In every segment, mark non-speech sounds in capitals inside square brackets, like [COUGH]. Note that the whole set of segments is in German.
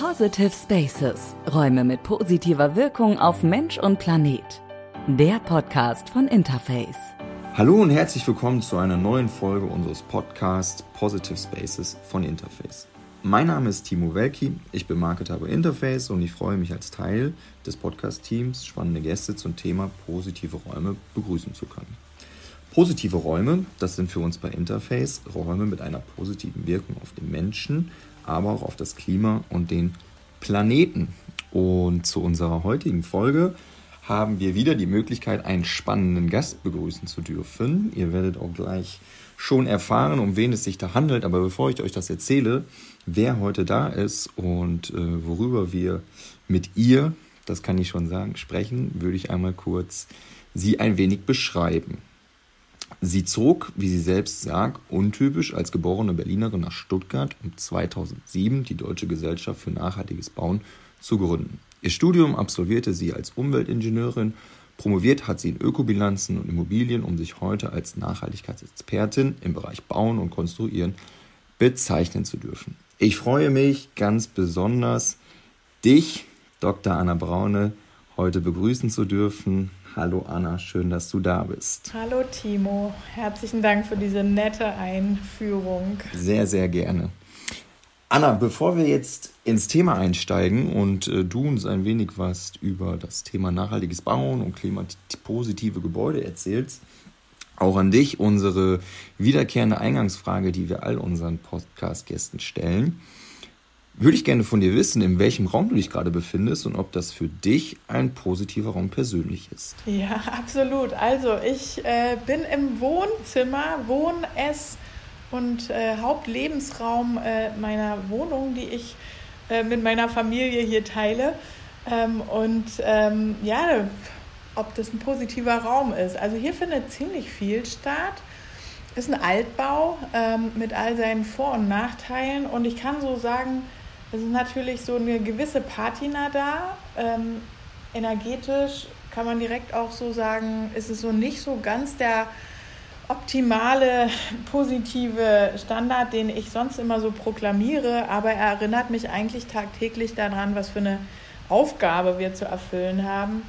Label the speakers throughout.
Speaker 1: Positive Spaces, Räume mit positiver Wirkung auf Mensch und Planet. Der Podcast von Interface.
Speaker 2: Hallo und herzlich willkommen zu einer neuen Folge unseres Podcasts Positive Spaces von Interface. Mein Name ist Timo Welki, ich bin Marketer bei Interface und ich freue mich als Teil des Podcast-Teams spannende Gäste zum Thema positive Räume begrüßen zu können. Positive Räume, das sind für uns bei Interface Räume mit einer positiven Wirkung auf den Menschen, aber auch auf das Klima und den Planeten. Und zu unserer heutigen Folge haben wir wieder die Möglichkeit, einen spannenden Gast begrüßen zu dürfen. Ihr werdet auch gleich schon erfahren, um wen es sich da handelt. Aber bevor ich euch das erzähle, wer heute da ist und äh, worüber wir mit ihr, das kann ich schon sagen, sprechen, würde ich einmal kurz sie ein wenig beschreiben. Sie zog, wie sie selbst sagt, untypisch als geborene Berlinerin nach Stuttgart, um 2007 die Deutsche Gesellschaft für nachhaltiges Bauen zu gründen. Ihr Studium absolvierte sie als Umweltingenieurin, promoviert hat sie in Ökobilanzen und Immobilien, um sich heute als Nachhaltigkeitsexpertin im Bereich Bauen und Konstruieren bezeichnen zu dürfen. Ich freue mich ganz besonders, dich, Dr. Anna Braune, heute begrüßen zu dürfen. Hallo Anna, schön, dass du da bist.
Speaker 3: Hallo Timo, herzlichen Dank für diese nette Einführung.
Speaker 2: Sehr, sehr gerne. Anna, bevor wir jetzt ins Thema einsteigen und äh, du uns ein wenig was über das Thema nachhaltiges Bauen und klimapositive Gebäude erzählst, auch an dich unsere wiederkehrende Eingangsfrage, die wir all unseren Podcast-Gästen stellen würde ich gerne von dir wissen, in welchem Raum du dich gerade befindest und ob das für dich ein positiver Raum persönlich ist.
Speaker 3: Ja, [LAUGHS] absolut. Also ich äh, bin im Wohnzimmer, Wohn-, Ess- und äh, Hauptlebensraum äh, meiner Wohnung, die ich äh, mit meiner Familie hier teile. Ähm, und ähm, ja, ob das ein positiver Raum ist. Also hier findet ziemlich viel statt. Ist ein Altbau ähm, mit all seinen Vor- und Nachteilen. Und ich kann so sagen, es ist natürlich so eine gewisse Patina da. Ähm, energetisch kann man direkt auch so sagen, ist es so nicht so ganz der optimale, positive Standard, den ich sonst immer so proklamiere, aber er erinnert mich eigentlich tagtäglich daran, was für eine Aufgabe wir zu erfüllen haben.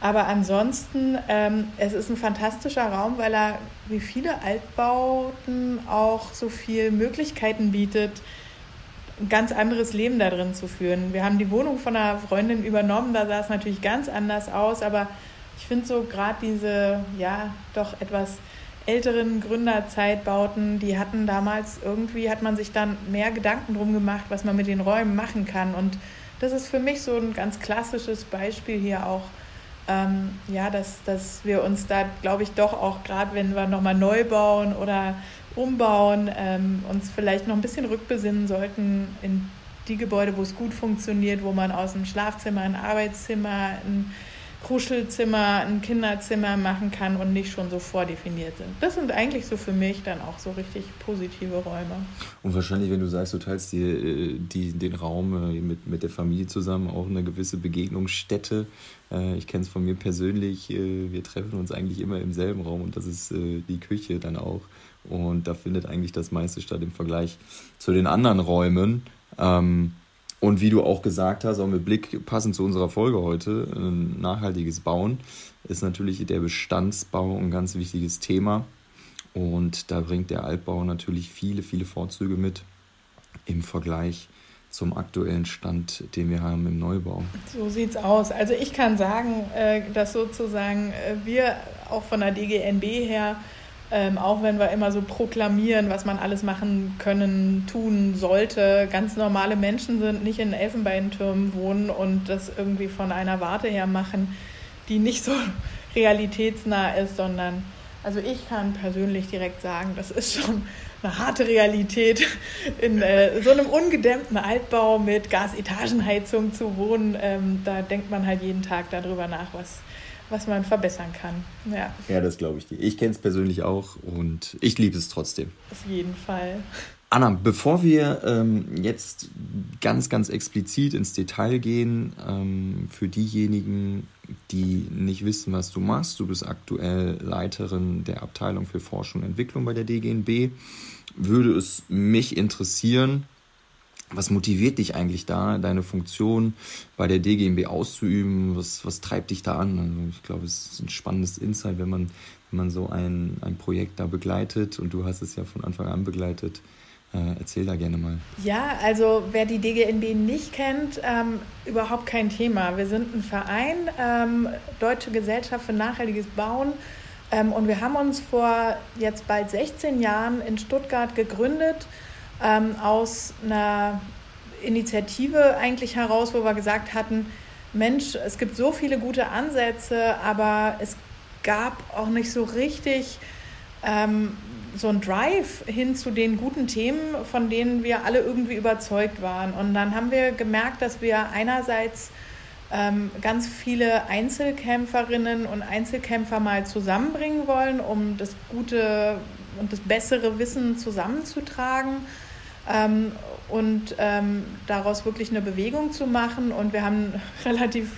Speaker 3: Aber ansonsten, ähm, es ist ein fantastischer Raum, weil er wie viele Altbauten auch so viele Möglichkeiten bietet, ein ganz anderes Leben da drin zu führen. Wir haben die Wohnung von einer Freundin übernommen, da sah es natürlich ganz anders aus, aber ich finde so gerade diese, ja, doch etwas älteren Gründerzeitbauten, die hatten damals irgendwie, hat man sich dann mehr Gedanken drum gemacht, was man mit den Räumen machen kann. Und das ist für mich so ein ganz klassisches Beispiel hier auch, ähm, ja, dass, dass wir uns da, glaube ich, doch auch gerade, wenn wir nochmal neu bauen oder umbauen, ähm, uns vielleicht noch ein bisschen rückbesinnen sollten in die Gebäude, wo es gut funktioniert, wo man aus einem Schlafzimmer ein Arbeitszimmer, ein Kuschelzimmer, ein Kinderzimmer machen kann und nicht schon so vordefiniert sind. Das sind eigentlich so für mich dann auch so richtig positive Räume.
Speaker 2: Und wahrscheinlich, wenn du sagst, du teilst dir äh, die, den Raum äh, mit, mit der Familie zusammen, auch eine gewisse Begegnungsstätte. Äh, ich kenne es von mir persönlich, wir treffen uns eigentlich immer im selben Raum und das ist die Küche dann auch. Und da findet eigentlich das meiste statt im Vergleich zu den anderen Räumen. Ähm, und wie du auch gesagt hast, auch mit Blick passend zu unserer Folge heute, ein nachhaltiges Bauen ist natürlich der Bestandsbau ein ganz wichtiges Thema. Und da bringt der Altbau natürlich viele, viele Vorzüge mit im Vergleich zum aktuellen Stand, den wir haben im Neubau.
Speaker 3: So sieht es aus. Also ich kann sagen, äh, dass sozusagen äh, wir auch von der DGNB her ähm, auch wenn wir immer so proklamieren, was man alles machen können, tun sollte, ganz normale Menschen sind, nicht in Elfenbeintürmen wohnen und das irgendwie von einer Warte her machen, die nicht so [LAUGHS] realitätsnah ist, sondern also ich kann persönlich direkt sagen, das ist schon eine harte Realität, [LAUGHS] in äh, so einem ungedämmten Altbau mit Gasetagenheizung zu wohnen. Ähm, da denkt man halt jeden Tag darüber nach, was was man verbessern kann. Ja,
Speaker 2: ja das glaube ich dir. Ich kenne es persönlich auch und ich liebe es trotzdem.
Speaker 3: Auf jeden Fall.
Speaker 2: Anna, bevor wir ähm, jetzt ganz, ganz explizit ins Detail gehen, ähm, für diejenigen, die nicht wissen, was du machst, du bist aktuell Leiterin der Abteilung für Forschung und Entwicklung bei der DGNB, würde es mich interessieren, was motiviert dich eigentlich da, deine Funktion bei der DGMB auszuüben? Was, was treibt dich da an? Also ich glaube, es ist ein spannendes Insight, wenn man, wenn man so ein, ein Projekt da begleitet und du hast es ja von Anfang an begleitet. Äh, erzähl da gerne mal.
Speaker 3: Ja, also wer die DGNB nicht kennt, ähm, überhaupt kein Thema. Wir sind ein Verein, ähm, Deutsche Gesellschaft für nachhaltiges Bauen. Ähm, und wir haben uns vor jetzt bald 16 Jahren in Stuttgart gegründet ähm, aus einer Initiative eigentlich heraus, wo wir gesagt hatten, Mensch, es gibt so viele gute Ansätze, aber es gab auch nicht so richtig ähm, so ein Drive hin zu den guten Themen, von denen wir alle irgendwie überzeugt waren. Und dann haben wir gemerkt, dass wir einerseits ähm, ganz viele Einzelkämpferinnen und Einzelkämpfer mal zusammenbringen wollen, um das gute und das bessere Wissen zusammenzutragen ähm, und ähm, daraus wirklich eine Bewegung zu machen. Und wir haben [LAUGHS] relativ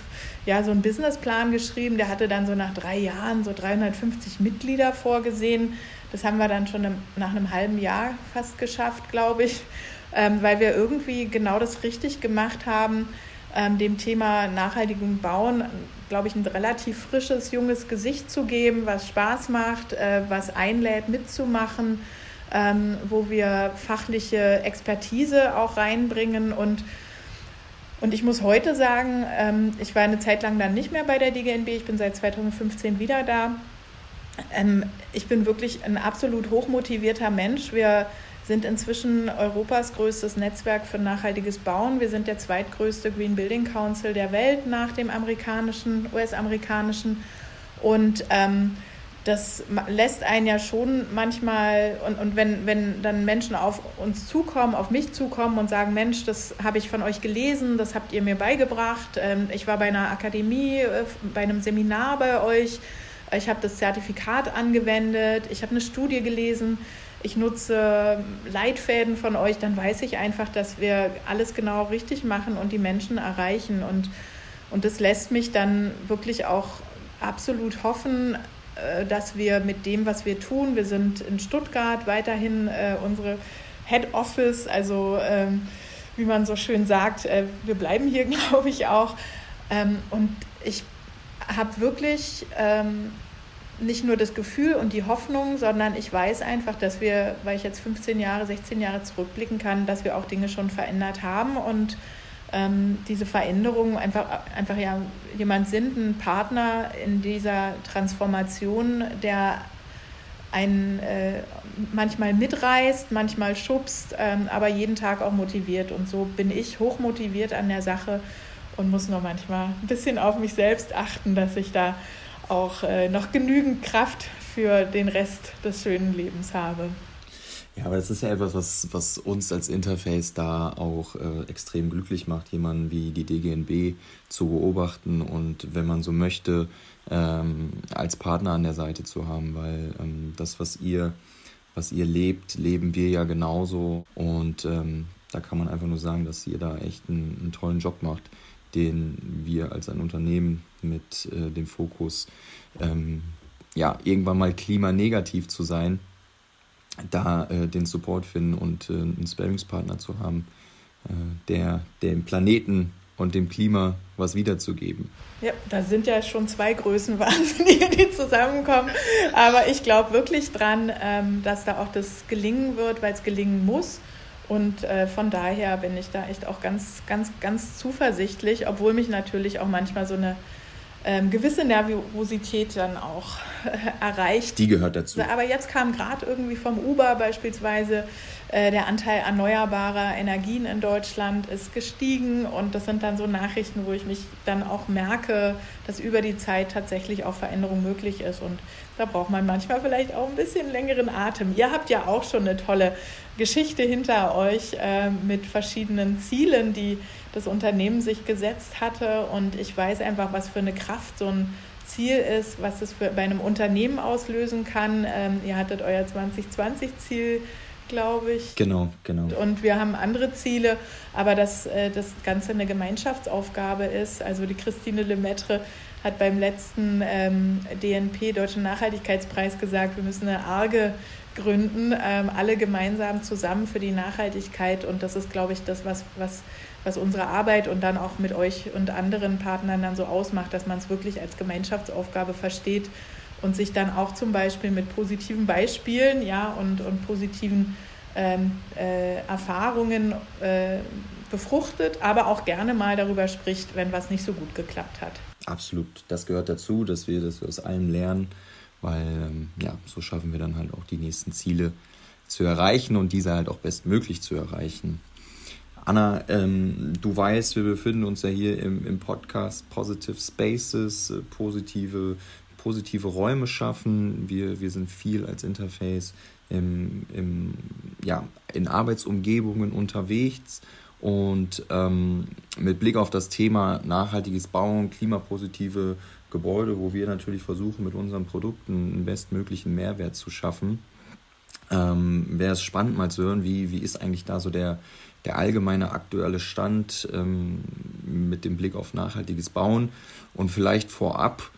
Speaker 3: ja, so einen Businessplan geschrieben, der hatte dann so nach drei Jahren so 350 Mitglieder vorgesehen. Das haben wir dann schon nach einem halben Jahr fast geschafft, glaube ich, ähm, weil wir irgendwie genau das richtig gemacht haben, ähm, dem Thema nachhaltigem Bauen, glaube ich, ein relativ frisches, junges Gesicht zu geben, was Spaß macht, äh, was einlädt, mitzumachen ähm, wo wir fachliche Expertise auch reinbringen und und ich muss heute sagen, ähm, ich war eine Zeit lang dann nicht mehr bei der DGNB, ich bin seit 2015 wieder da. Ähm, ich bin wirklich ein absolut hochmotivierter Mensch. Wir sind inzwischen Europas größtes Netzwerk für nachhaltiges Bauen. Wir sind der zweitgrößte Green Building Council der Welt nach dem amerikanischen, US-amerikanischen. Und ähm, das lässt einen ja schon manchmal, und, und wenn, wenn dann Menschen auf uns zukommen, auf mich zukommen und sagen, Mensch, das habe ich von euch gelesen, das habt ihr mir beigebracht, ähm, ich war bei einer Akademie, äh, bei einem Seminar bei euch, ich habe das Zertifikat angewendet, ich habe eine Studie gelesen, ich nutze Leitfäden von euch, dann weiß ich einfach, dass wir alles genau richtig machen und die Menschen erreichen. Und, und das lässt mich dann wirklich auch absolut hoffen, dass wir mit dem, was wir tun, wir sind in Stuttgart weiterhin äh, unsere Head Office, also ähm, wie man so schön sagt, äh, wir bleiben hier, [LAUGHS] glaube ich, auch. Ähm, und ich habe wirklich ähm, nicht nur das Gefühl und die Hoffnung, sondern ich weiß einfach, dass wir, weil ich jetzt 15 Jahre, 16 Jahre zurückblicken kann, dass wir auch Dinge schon verändert haben und ähm, diese Veränderungen einfach, einfach ja jemand sind, ein Partner in dieser Transformation, der einen äh, manchmal mitreißt, manchmal schubst, ähm, aber jeden Tag auch motiviert. Und so bin ich hochmotiviert an der Sache und muss nur manchmal ein bisschen auf mich selbst achten, dass ich da auch äh, noch genügend Kraft für den Rest des schönen Lebens habe.
Speaker 2: Ja, aber das ist ja etwas, was, was uns als Interface da auch äh, extrem glücklich macht, jemanden wie die DGNB zu beobachten und wenn man so möchte, ähm, als Partner an der Seite zu haben, weil ähm, das, was ihr, was ihr lebt, leben wir ja genauso und ähm, da kann man einfach nur sagen, dass ihr da echt einen, einen tollen Job macht, den wir als ein Unternehmen mit äh, dem Fokus, ähm, ja, irgendwann mal klimanegativ zu sein, da äh, den Support finden und äh, einen Sparingspartner zu haben, äh, der dem Planeten und dem Klima was wiederzugeben.
Speaker 3: Ja, da sind ja schon zwei Größen [LAUGHS] Wahnsinnige, die zusammenkommen. Aber ich glaube wirklich dran, ähm, dass da auch das gelingen wird, weil es gelingen muss. Und äh, von daher bin ich da echt auch ganz, ganz, ganz zuversichtlich, obwohl mich natürlich auch manchmal so eine ähm, gewisse Nervosität dann auch äh, erreicht.
Speaker 2: Die gehört dazu.
Speaker 3: Aber jetzt kam gerade irgendwie vom Uber beispielsweise äh, der Anteil erneuerbarer Energien in Deutschland ist gestiegen und das sind dann so Nachrichten, wo ich mich dann auch merke, dass über die Zeit tatsächlich auch Veränderung möglich ist und da braucht man manchmal vielleicht auch ein bisschen längeren Atem. Ihr habt ja auch schon eine tolle Geschichte hinter euch äh, mit verschiedenen Zielen, die das Unternehmen sich gesetzt hatte. Und ich weiß einfach, was für eine Kraft so ein Ziel ist, was es für, bei einem Unternehmen auslösen kann. Ähm, ihr hattet euer 2020-Ziel, glaube ich.
Speaker 2: Genau, genau.
Speaker 3: Und wir haben andere Ziele, aber dass äh, das Ganze eine Gemeinschaftsaufgabe ist. Also die Christine Lemaitre hat beim letzten ähm, DNP, Deutschen Nachhaltigkeitspreis, gesagt, wir müssen eine arge gründen, ähm, alle gemeinsam zusammen für die Nachhaltigkeit. Und das ist, glaube ich, das, was, was, was unsere Arbeit und dann auch mit euch und anderen Partnern dann so ausmacht, dass man es wirklich als Gemeinschaftsaufgabe versteht und sich dann auch zum Beispiel mit positiven Beispielen ja, und, und positiven ähm, äh, Erfahrungen äh, befruchtet, aber auch gerne mal darüber spricht, wenn was nicht so gut geklappt hat.
Speaker 2: Absolut, das gehört dazu, dass wir das aus allem lernen, weil ähm, ja, so schaffen wir dann halt auch die nächsten Ziele zu erreichen und diese halt auch bestmöglich zu erreichen. Anna, ähm, du weißt, wir befinden uns ja hier im, im Podcast Positive Spaces, äh, positive, positive Räume schaffen. Wir, wir sind viel als Interface im, im, ja, in Arbeitsumgebungen unterwegs und ähm, mit Blick auf das Thema nachhaltiges Bauen, klimapositive Gebäude, wo wir natürlich versuchen, mit unseren Produkten einen bestmöglichen Mehrwert zu schaffen, ähm, wäre es spannend mal zu hören, wie, wie ist eigentlich da so der, der allgemeine aktuelle Stand ähm, mit dem Blick auf nachhaltiges Bauen. Und vielleicht vorab,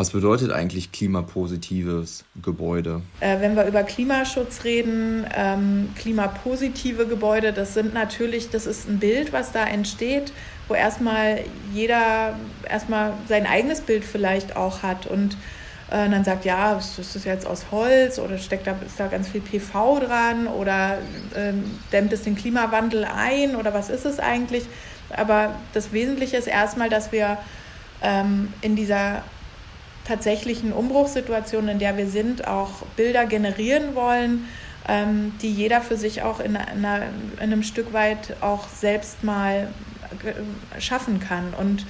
Speaker 2: was bedeutet eigentlich klimapositives Gebäude?
Speaker 3: Äh, wenn wir über Klimaschutz reden, ähm, klimapositive Gebäude, das sind natürlich, das ist ein Bild, was da entsteht, wo erstmal jeder erstmal sein eigenes Bild vielleicht auch hat und äh, dann sagt, ja, ist das jetzt aus Holz oder steckt da, ist da ganz viel PV dran oder ähm, dämmt es den Klimawandel ein oder was ist es eigentlich? Aber das Wesentliche ist erstmal, dass wir ähm, in dieser tatsächlichen Umbruchssituation, in der wir sind, auch Bilder generieren wollen, ähm, die jeder für sich auch in, in einem Stück weit auch selbst mal schaffen kann. Und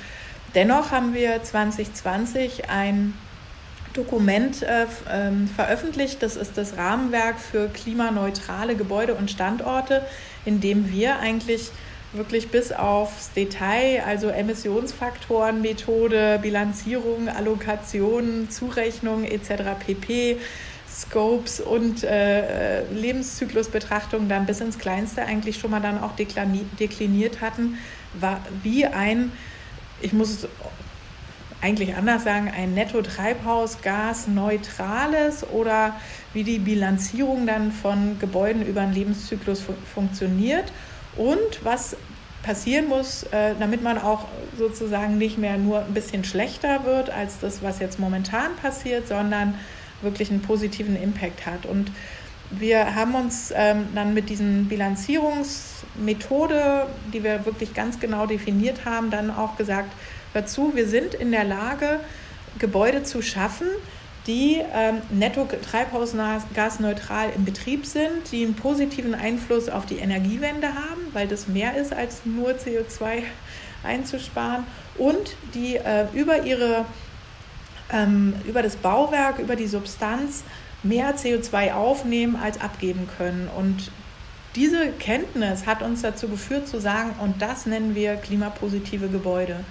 Speaker 3: dennoch haben wir 2020 ein Dokument äh, ähm, veröffentlicht. Das ist das Rahmenwerk für klimaneutrale Gebäude und Standorte, in dem wir eigentlich wirklich bis aufs Detail, also Emissionsfaktoren, Methode, Bilanzierung, Allokation, Zurechnung etc. pp. Scopes und äh, Lebenszyklusbetrachtung dann bis ins Kleinste eigentlich schon mal dann auch dekliniert hatten, war wie ein, ich muss es eigentlich anders sagen, ein Netto-Treibhausgas-neutrales oder wie die Bilanzierung dann von Gebäuden über einen Lebenszyklus fu funktioniert und was passieren muss, äh, damit man auch sozusagen nicht mehr nur ein bisschen schlechter wird als das, was jetzt momentan passiert, sondern wirklich einen positiven Impact hat. Und wir haben uns ähm, dann mit diesen Bilanzierungsmethode, die wir wirklich ganz genau definiert haben, dann auch gesagt, dazu, wir sind in der Lage, Gebäude zu schaffen, die ähm, netto treibhausgasneutral im Betrieb sind, die einen positiven Einfluss auf die Energiewende haben, weil das mehr ist als nur CO2 einzusparen und die äh, über ihre ähm, über das Bauwerk, über die Substanz mehr CO2 aufnehmen als abgeben können. Und diese Kenntnis hat uns dazu geführt zu sagen, und das nennen wir klimapositive Gebäude.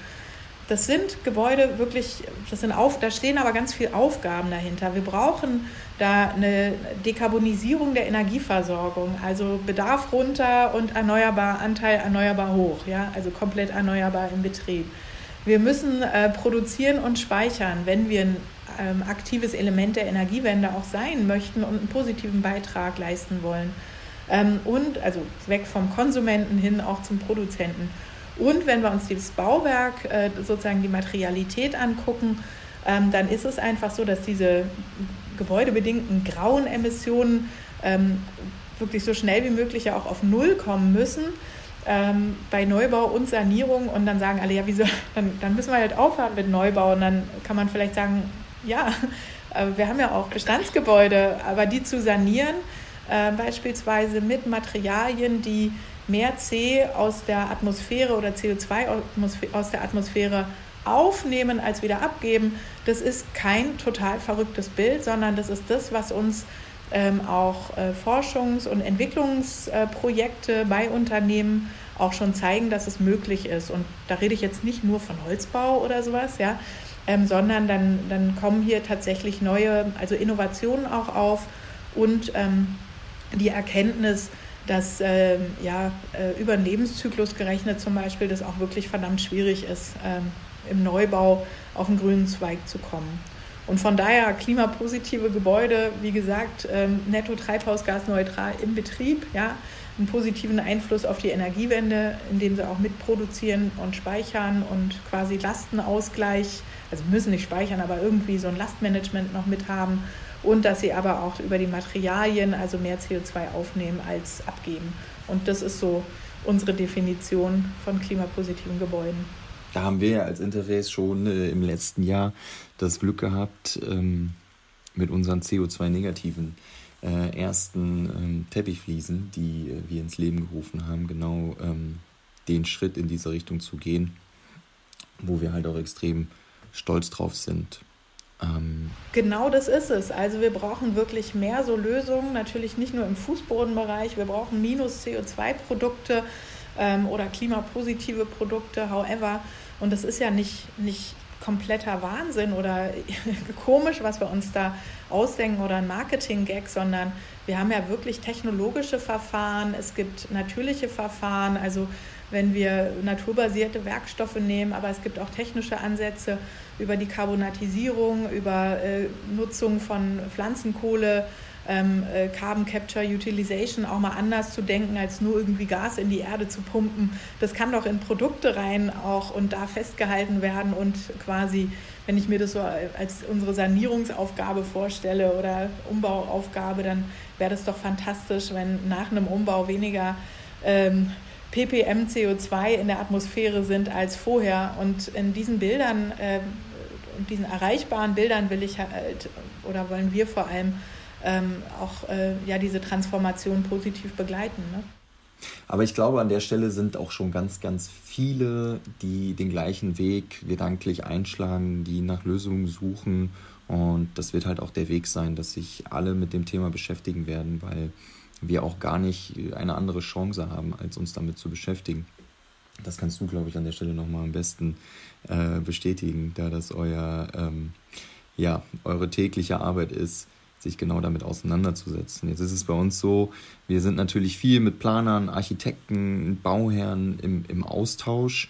Speaker 3: Das sind Gebäude wirklich, das sind auf, da stehen aber ganz viele Aufgaben dahinter. Wir brauchen da eine Dekarbonisierung der Energieversorgung, also Bedarf runter und erneuerbar Anteil erneuerbar hoch, ja, also komplett erneuerbar im Betrieb. Wir müssen äh, produzieren und speichern, wenn wir ein ähm, aktives Element der Energiewende auch sein möchten und einen positiven Beitrag leisten wollen. Ähm, und also weg vom Konsumenten hin auch zum Produzenten. Und wenn wir uns dieses Bauwerk, äh, sozusagen die Materialität angucken, ähm, dann ist es einfach so, dass diese gebäudebedingten grauen Emissionen ähm, wirklich so schnell wie möglich ja auch auf Null kommen müssen ähm, bei Neubau und Sanierung. Und dann sagen alle, ja, wieso, [LAUGHS] dann, dann müssen wir halt aufhören mit Neubau. Und dann kann man vielleicht sagen, ja, [LAUGHS] äh, wir haben ja auch Bestandsgebäude, aber die zu sanieren, äh, beispielsweise mit Materialien, die mehr C aus der Atmosphäre oder CO2 aus der Atmosphäre aufnehmen als wieder abgeben, das ist kein total verrücktes Bild, sondern das ist das, was uns ähm, auch äh, Forschungs- und Entwicklungsprojekte bei Unternehmen auch schon zeigen, dass es möglich ist. Und da rede ich jetzt nicht nur von Holzbau oder sowas, ja, ähm, sondern dann, dann kommen hier tatsächlich neue, also Innovationen auch auf und ähm, die Erkenntnis, dass äh, ja, äh, über den Lebenszyklus gerechnet zum Beispiel das auch wirklich verdammt schwierig ist, ähm, im Neubau auf den grünen Zweig zu kommen. Und von daher klimapositive Gebäude, wie gesagt, ähm, netto treibhausgasneutral im Betrieb, ja, einen positiven Einfluss auf die Energiewende, indem sie auch mitproduzieren und speichern und quasi Lastenausgleich, also müssen nicht speichern, aber irgendwie so ein Lastmanagement noch mit haben und dass sie aber auch über die Materialien also mehr CO2 aufnehmen als abgeben. Und das ist so unsere Definition von klimapositiven Gebäuden.
Speaker 2: Da haben wir ja als Interface schon äh, im letzten Jahr das Glück gehabt, ähm, mit unseren CO2-negativen äh, ersten ähm, Teppichfliesen, die äh, wir ins Leben gerufen haben, genau ähm, den Schritt in diese Richtung zu gehen, wo wir halt auch extrem stolz drauf sind.
Speaker 3: Ähm genau das ist es. Also wir brauchen wirklich mehr so Lösungen, natürlich nicht nur im Fußbodenbereich, wir brauchen minus CO2-Produkte ähm, oder klimapositive Produkte, however. Und das ist ja nicht, nicht kompletter Wahnsinn oder [LAUGHS] komisch, was wir uns da ausdenken oder ein Marketing-Gag, sondern wir haben ja wirklich technologische Verfahren, es gibt natürliche Verfahren, also wenn wir naturbasierte Werkstoffe nehmen, aber es gibt auch technische Ansätze über die Carbonatisierung, über äh, Nutzung von Pflanzenkohle, ähm, äh, Carbon Capture Utilization auch mal anders zu denken, als nur irgendwie Gas in die Erde zu pumpen. Das kann doch in Produkte rein auch und da festgehalten werden und quasi, wenn ich mir das so als unsere Sanierungsaufgabe vorstelle oder Umbauaufgabe, dann wäre das doch fantastisch, wenn nach einem Umbau weniger ähm, ppm CO2 in der Atmosphäre sind als vorher. Und in diesen Bildern, äh, diesen erreichbaren Bildern will ich halt, oder wollen wir vor allem ähm, auch äh, ja, diese Transformation positiv begleiten. Ne?
Speaker 2: Aber ich glaube, an der Stelle sind auch schon ganz, ganz viele, die den gleichen Weg gedanklich einschlagen, die nach Lösungen suchen. Und das wird halt auch der Weg sein, dass sich alle mit dem Thema beschäftigen werden, weil wir auch gar nicht eine andere Chance haben, als uns damit zu beschäftigen. Das kannst du, glaube ich, an der Stelle nochmal am besten äh, bestätigen, da das euer, ähm, ja, eure tägliche Arbeit ist, sich genau damit auseinanderzusetzen. Jetzt ist es bei uns so, wir sind natürlich viel mit Planern, Architekten, Bauherren im, im Austausch.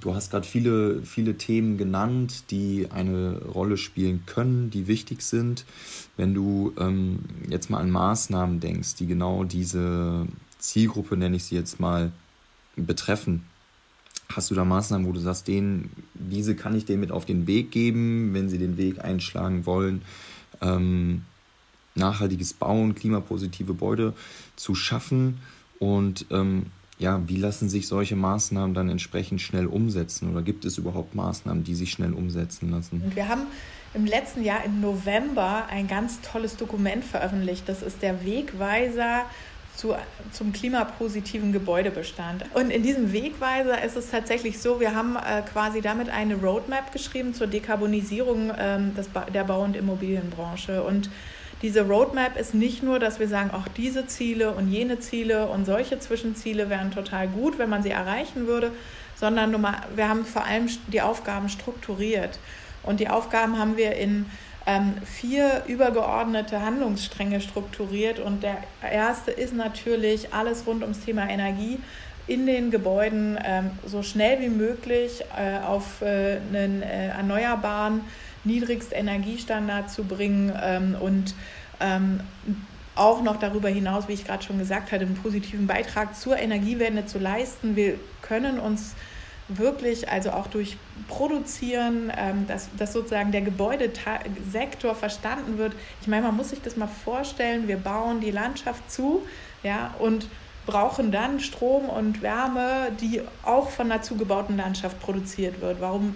Speaker 2: Du hast gerade viele, viele Themen genannt, die eine Rolle spielen können, die wichtig sind. Wenn du ähm, jetzt mal an Maßnahmen denkst, die genau diese Zielgruppe, nenne ich sie jetzt mal, betreffen, hast du da Maßnahmen, wo du sagst, denen, diese kann ich denen mit auf den Weg geben, wenn sie den Weg einschlagen wollen? ähm, nachhaltiges Bauen, klimapositive Gebäude zu schaffen und ähm, ja, wie lassen sich solche Maßnahmen dann entsprechend schnell umsetzen oder gibt es überhaupt Maßnahmen, die sich schnell umsetzen lassen?
Speaker 3: Wir haben im letzten Jahr im November ein ganz tolles Dokument veröffentlicht. Das ist der Wegweiser zu, zum klimapositiven Gebäudebestand. Und in diesem Wegweiser ist es tatsächlich so, wir haben äh, quasi damit eine Roadmap geschrieben zur Dekarbonisierung ähm, des ba der Bau- und Immobilienbranche. Und diese Roadmap ist nicht nur, dass wir sagen, auch diese Ziele und jene Ziele und solche Zwischenziele wären total gut, wenn man sie erreichen würde, sondern wir haben vor allem die Aufgaben strukturiert. Und die Aufgaben haben wir in ähm, vier übergeordnete Handlungsstränge strukturiert. Und der erste ist natürlich alles rund ums Thema Energie in den Gebäuden ähm, so schnell wie möglich äh, auf äh, einen äh, erneuerbaren Niedrigstenergiestandard zu bringen ähm, und ähm, auch noch darüber hinaus, wie ich gerade schon gesagt hatte, einen positiven Beitrag zur Energiewende zu leisten. Wir können uns wirklich, also auch durch Produzieren, ähm, dass, dass sozusagen der Gebäudesektor verstanden wird. Ich meine, man muss sich das mal vorstellen, wir bauen die Landschaft zu ja, und brauchen dann Strom und Wärme, die auch von einer zugebauten Landschaft produziert wird. Warum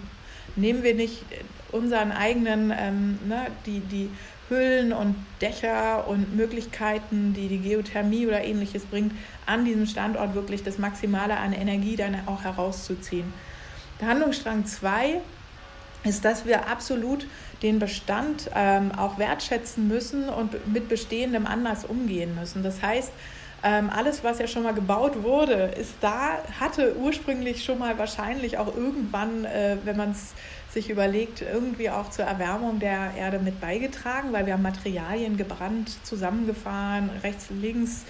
Speaker 3: nehmen wir nicht unseren eigenen, ähm, ne, die, die Hüllen und Dächer und Möglichkeiten, die die Geothermie oder ähnliches bringt, an diesem Standort wirklich das Maximale an Energie dann auch herauszuziehen. Der Handlungsstrang 2 ist, dass wir absolut den Bestand ähm, auch wertschätzen müssen und mit bestehendem anders umgehen müssen. Das heißt, ähm, alles, was ja schon mal gebaut wurde, ist da, hatte ursprünglich schon mal wahrscheinlich auch irgendwann, äh, wenn man es sich überlegt, irgendwie auch zur Erwärmung der Erde mit beigetragen, weil wir haben Materialien gebrannt, zusammengefahren, rechts, links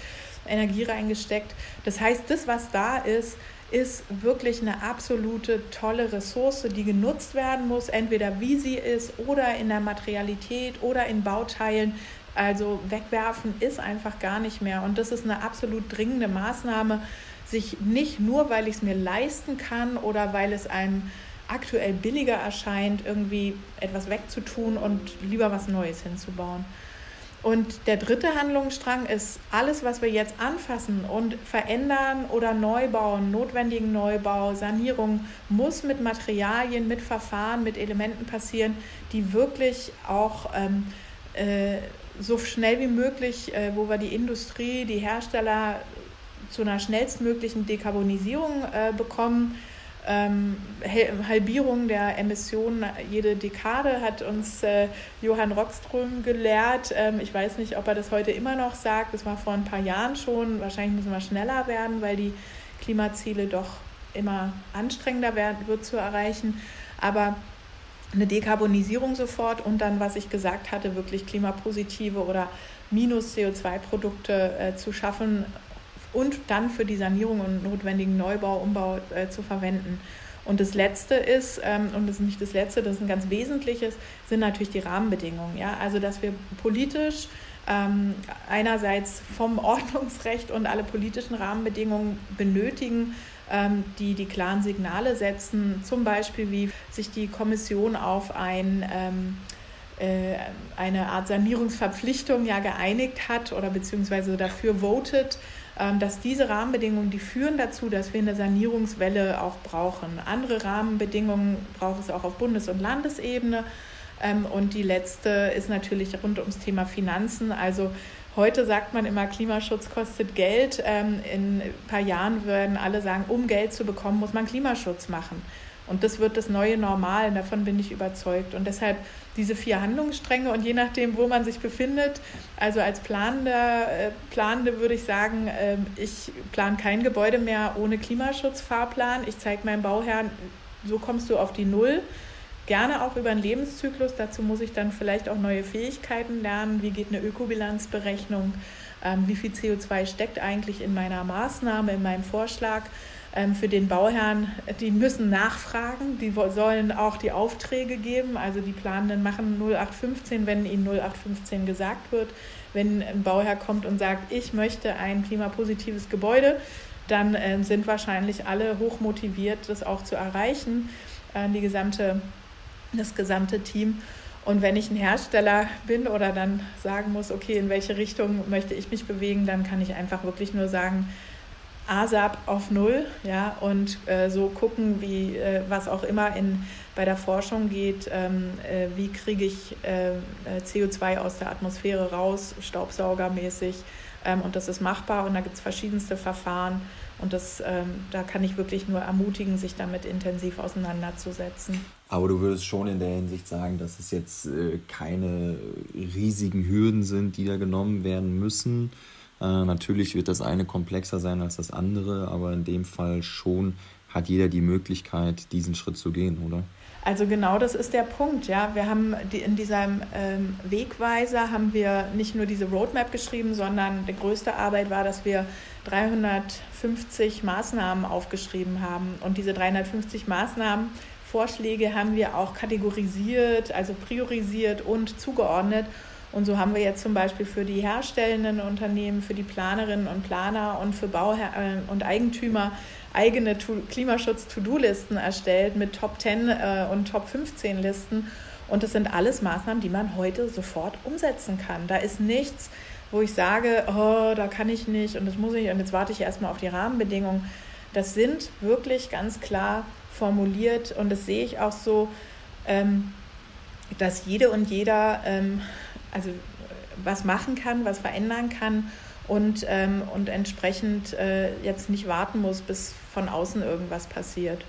Speaker 3: Energie reingesteckt. Das heißt, das, was da ist, ist wirklich eine absolute tolle Ressource, die genutzt werden muss, entweder wie sie ist oder in der Materialität oder in Bauteilen. Also wegwerfen ist einfach gar nicht mehr. Und das ist eine absolut dringende Maßnahme, sich nicht nur, weil ich es mir leisten kann oder weil es einem aktuell billiger erscheint, irgendwie etwas wegzutun und lieber was Neues hinzubauen. Und der dritte Handlungsstrang ist alles, was wir jetzt anfassen und verändern oder neu bauen, notwendigen Neubau, Sanierung, muss mit Materialien, mit Verfahren, mit Elementen passieren, die wirklich auch ähm, äh, so schnell wie möglich, äh, wo wir die Industrie, die Hersteller zu einer schnellstmöglichen Dekarbonisierung äh, bekommen ähm, Halbierung der Emissionen jede Dekade hat uns äh, Johann Rockström gelehrt. Ähm, ich weiß nicht, ob er das heute immer noch sagt. Das war vor ein paar Jahren schon. Wahrscheinlich müssen wir schneller werden, weil die Klimaziele doch immer anstrengender werden, wird zu erreichen. Aber eine Dekarbonisierung sofort und dann, was ich gesagt hatte, wirklich klimapositive oder minus CO2-Produkte äh, zu schaffen, und dann für die Sanierung und notwendigen Neubau, Umbau äh, zu verwenden. Und das Letzte ist, ähm, und das ist nicht das Letzte, das ist ein ganz wesentliches, sind natürlich die Rahmenbedingungen. Ja? Also, dass wir politisch ähm, einerseits vom [LAUGHS] Ordnungsrecht und alle politischen Rahmenbedingungen benötigen, ähm, die die klaren Signale setzen, zum Beispiel wie sich die Kommission auf ein ähm, äh, eine Art Sanierungsverpflichtung ja geeinigt hat oder beziehungsweise dafür votet, dass diese Rahmenbedingungen, die führen dazu, dass wir eine Sanierungswelle auch brauchen. Andere Rahmenbedingungen braucht es auch auf Bundes- und Landesebene. Ähm, und die letzte ist natürlich rund ums Thema Finanzen. Also heute sagt man immer, Klimaschutz kostet Geld. Ähm, in ein paar Jahren würden alle sagen, um Geld zu bekommen, muss man Klimaschutz machen. Und das wird das neue Normal, davon bin ich überzeugt. Und deshalb diese vier Handlungsstränge und je nachdem, wo man sich befindet, also als Planende, äh, Planende würde ich sagen, äh, ich plane kein Gebäude mehr ohne Klimaschutzfahrplan. Ich zeige meinem Bauherrn, so kommst du auf die Null. Gerne auch über einen Lebenszyklus. Dazu muss ich dann vielleicht auch neue Fähigkeiten lernen. Wie geht eine Ökobilanzberechnung? Ähm, wie viel CO2 steckt eigentlich in meiner Maßnahme, in meinem Vorschlag? Ähm, für den Bauherrn, die müssen nachfragen, die sollen auch die Aufträge geben. Also die Planenden machen 0815, wenn ihnen 0815 gesagt wird. Wenn ein Bauherr kommt und sagt, ich möchte ein klimapositives Gebäude, dann äh, sind wahrscheinlich alle hoch motiviert, das auch zu erreichen, äh, die gesamte, das gesamte Team. Und wenn ich ein Hersteller bin oder dann sagen muss, okay, in welche Richtung möchte ich mich bewegen, dann kann ich einfach wirklich nur sagen, ASAP auf Null ja, und äh, so gucken, wie äh, was auch immer in, bei der Forschung geht, ähm, äh, wie kriege ich äh, äh, CO2 aus der Atmosphäre raus, staubsaugermäßig. Ähm, und das ist machbar und da gibt es verschiedenste Verfahren und das, ähm, da kann ich wirklich nur ermutigen, sich damit intensiv auseinanderzusetzen.
Speaker 2: Aber du würdest schon in der Hinsicht sagen, dass es jetzt äh, keine riesigen Hürden sind, die da genommen werden müssen äh, natürlich wird das eine komplexer sein als das andere, aber in dem Fall schon hat jeder die Möglichkeit, diesen Schritt zu gehen, oder?
Speaker 3: Also genau das ist der Punkt, ja. Wir haben die, in diesem ähm, Wegweiser haben wir nicht nur diese Roadmap geschrieben, sondern die größte Arbeit war, dass wir 350 Maßnahmen aufgeschrieben haben. Und diese 350 Maßnahmen, Vorschläge haben wir auch kategorisiert, also priorisiert und zugeordnet und so haben wir jetzt zum Beispiel für die herstellenden Unternehmen, für die Planerinnen und Planer und für Bauherr äh, und Eigentümer eigene Klimaschutz-To-Do-Listen erstellt mit Top 10 äh, und Top 15 Listen. Und das sind alles Maßnahmen, die man heute sofort umsetzen kann. Da ist nichts, wo ich sage, oh, da kann ich nicht und das muss ich und jetzt warte ich erstmal auf die Rahmenbedingungen. Das sind wirklich ganz klar formuliert und das sehe ich auch so, ähm, dass jede und jeder ähm, also was machen kann, was verändern kann und, ähm, und entsprechend äh, jetzt nicht warten muss, bis von außen irgendwas passiert.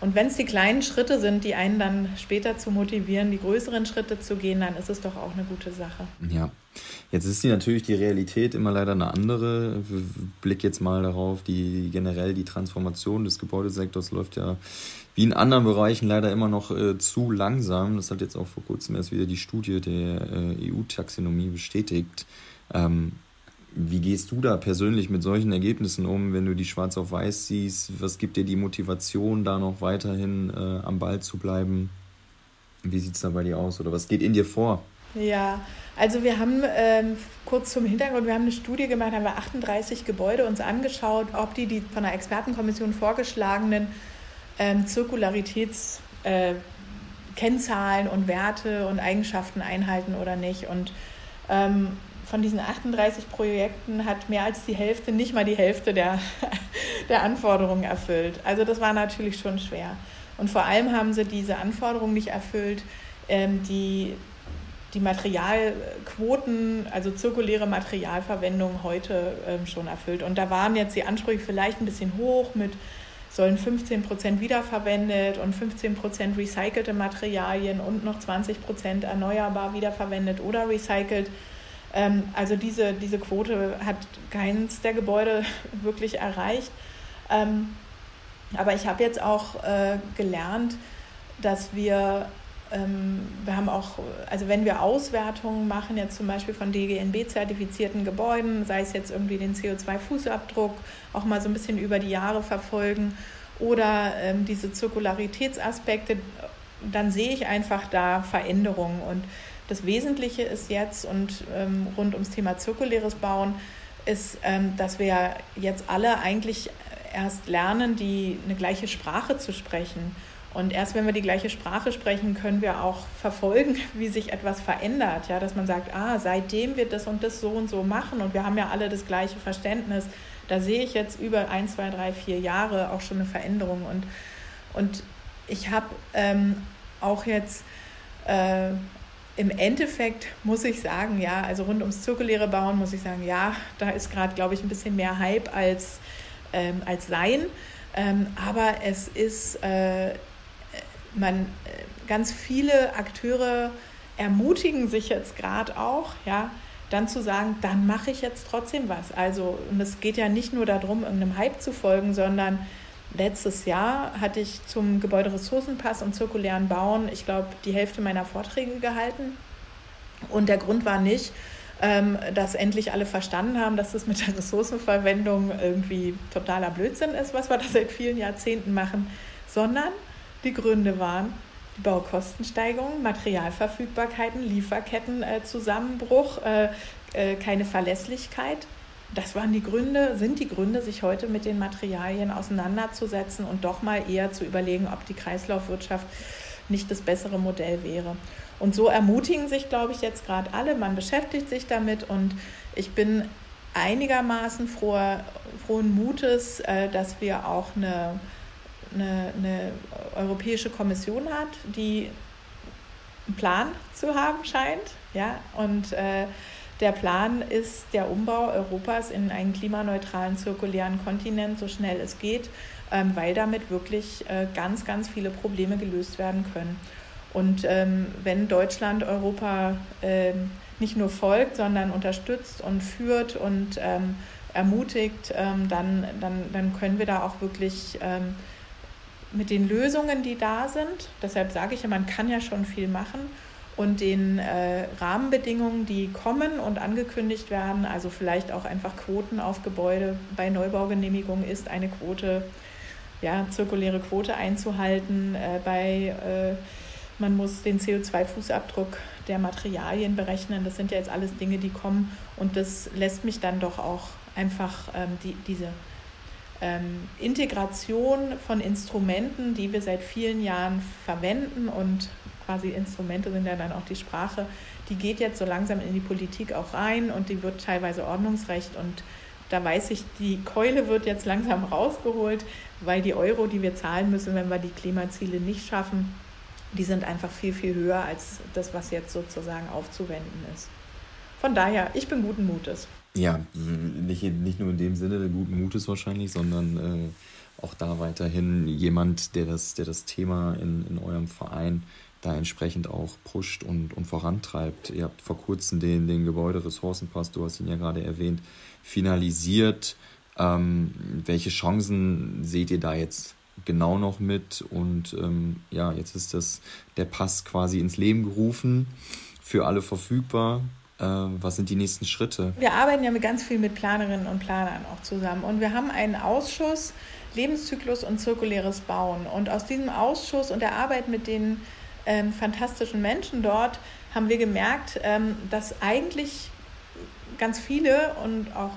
Speaker 3: Und wenn es die kleinen Schritte sind, die einen dann später zu motivieren, die größeren Schritte zu gehen, dann ist es doch auch eine gute Sache.
Speaker 2: Ja, jetzt ist die natürlich die Realität immer leider eine andere. Blick jetzt mal darauf, die generell die Transformation des Gebäudesektors läuft ja wie in anderen Bereichen leider immer noch äh, zu langsam. Das hat jetzt auch vor kurzem erst wieder die Studie der äh, EU-Taxonomie bestätigt. Ähm, wie gehst du da persönlich mit solchen Ergebnissen um, wenn du die schwarz auf weiß siehst? Was gibt dir die Motivation, da noch weiterhin äh, am Ball zu bleiben? Wie sieht es da bei dir aus oder was geht in dir vor?
Speaker 3: Ja, also wir haben ähm, kurz zum Hintergrund, wir haben eine Studie gemacht, haben wir 38 Gebäude uns angeschaut, ob die die von der Expertenkommission vorgeschlagenen ähm, Zirkularitätskennzahlen äh, und Werte und Eigenschaften einhalten oder nicht. Und ähm, von diesen 38 Projekten hat mehr als die Hälfte, nicht mal die Hälfte der, [LAUGHS] der Anforderungen erfüllt. Also das war natürlich schon schwer. Und vor allem haben sie diese Anforderungen nicht erfüllt, ähm, die die Materialquoten, also zirkuläre Materialverwendung heute ähm, schon erfüllt. Und da waren jetzt die Ansprüche vielleicht ein bisschen hoch mit sollen 15 Prozent wiederverwendet und 15 Prozent recycelte Materialien und noch 20 Prozent erneuerbar wiederverwendet oder recycelt. Ähm, also diese, diese Quote hat keins der Gebäude [LAUGHS] wirklich erreicht. Ähm, aber ich habe jetzt auch äh, gelernt, dass wir wir haben auch, also wenn wir Auswertungen machen, jetzt zum Beispiel von DGNB-zertifizierten Gebäuden, sei es jetzt irgendwie den CO2-Fußabdruck, auch mal so ein bisschen über die Jahre verfolgen oder ähm, diese Zirkularitätsaspekte, dann sehe ich einfach da Veränderungen. Und das Wesentliche ist jetzt und ähm, rund ums Thema zirkuläres Bauen, ist, ähm, dass wir jetzt alle eigentlich erst lernen, die eine gleiche Sprache zu sprechen. Und erst wenn wir die gleiche Sprache sprechen, können wir auch verfolgen, [LAUGHS] wie sich etwas verändert. Ja, dass man sagt, ah, seitdem wir das und das so und so machen und wir haben ja alle das gleiche Verständnis, da sehe ich jetzt über ein, zwei, drei, vier Jahre auch schon eine Veränderung. Und, und ich habe ähm, auch jetzt äh, im Endeffekt muss ich sagen, ja, also rund ums zirkuläre Bauen muss ich sagen, ja, da ist gerade, glaube ich, ein bisschen mehr Hype als, ähm, als Sein. Ähm, aber es ist äh, man, äh, ganz viele Akteure ermutigen sich jetzt gerade auch, ja, dann zu sagen, dann mache ich jetzt trotzdem was. Also, und es geht ja nicht nur darum, irgendeinem Hype zu folgen, sondern letztes Jahr hatte ich zum Gebäuderessourcenpass und zirkulären Bauen, ich glaube, die Hälfte meiner Vorträge gehalten. Und der Grund war nicht, ähm, dass endlich alle verstanden haben, dass das mit der Ressourcenverwendung irgendwie totaler Blödsinn ist, was wir da seit vielen Jahrzehnten machen, sondern die Gründe waren die Baukostensteigerung, Materialverfügbarkeiten, Lieferkettenzusammenbruch, äh, äh, keine Verlässlichkeit. Das waren die Gründe, sind die Gründe, sich heute mit den Materialien auseinanderzusetzen und doch mal eher zu überlegen, ob die Kreislaufwirtschaft nicht das bessere Modell wäre. Und so ermutigen sich, glaube ich, jetzt gerade alle. Man beschäftigt sich damit und ich bin einigermaßen froher, frohen Mutes, äh, dass wir auch eine eine, eine Europäische Kommission hat, die einen Plan zu haben scheint. Ja? Und äh, der Plan ist der Umbau Europas in einen klimaneutralen, zirkulären Kontinent, so schnell es geht, ähm, weil damit wirklich äh, ganz, ganz viele Probleme gelöst werden können. Und ähm, wenn Deutschland Europa äh, nicht nur folgt, sondern unterstützt und führt und ähm, ermutigt, ähm, dann, dann, dann können wir da auch wirklich ähm, mit den Lösungen, die da sind, deshalb sage ich ja, man kann ja schon viel machen, und den äh, Rahmenbedingungen, die kommen und angekündigt werden, also vielleicht auch einfach Quoten auf Gebäude. Bei Neubaugenehmigungen ist eine Quote, ja, zirkuläre Quote einzuhalten, äh, bei äh, man muss den CO2-Fußabdruck der Materialien berechnen. Das sind ja jetzt alles Dinge, die kommen. Und das lässt mich dann doch auch einfach ähm, die, diese ähm, Integration von Instrumenten, die wir seit vielen Jahren verwenden und quasi Instrumente sind ja dann auch die Sprache, die geht jetzt so langsam in die Politik auch rein und die wird teilweise Ordnungsrecht und da weiß ich, die Keule wird jetzt langsam rausgeholt, weil die Euro, die wir zahlen müssen, wenn wir die Klimaziele nicht schaffen, die sind einfach viel, viel höher als das, was jetzt sozusagen aufzuwenden ist. Von daher, ich bin guten Mutes.
Speaker 2: Ja, nicht, nicht nur in dem Sinne guten Mutes wahrscheinlich, sondern äh, auch da weiterhin jemand, der das, der das Thema in, in eurem Verein da entsprechend auch pusht und, und vorantreibt. Ihr habt vor kurzem den, den Gebäuderessourcenpass, du hast ihn ja gerade erwähnt, finalisiert. Ähm, welche Chancen seht ihr da jetzt genau noch mit? Und ähm, ja, jetzt ist das der Pass quasi ins Leben gerufen, für alle verfügbar was sind die nächsten Schritte?
Speaker 3: Wir arbeiten ja mit ganz viel mit Planerinnen und Planern auch zusammen. Und wir haben einen Ausschuss Lebenszyklus und zirkuläres Bauen. Und aus diesem Ausschuss und der Arbeit mit den ähm, fantastischen Menschen dort haben wir gemerkt, ähm, dass eigentlich ganz viele und auch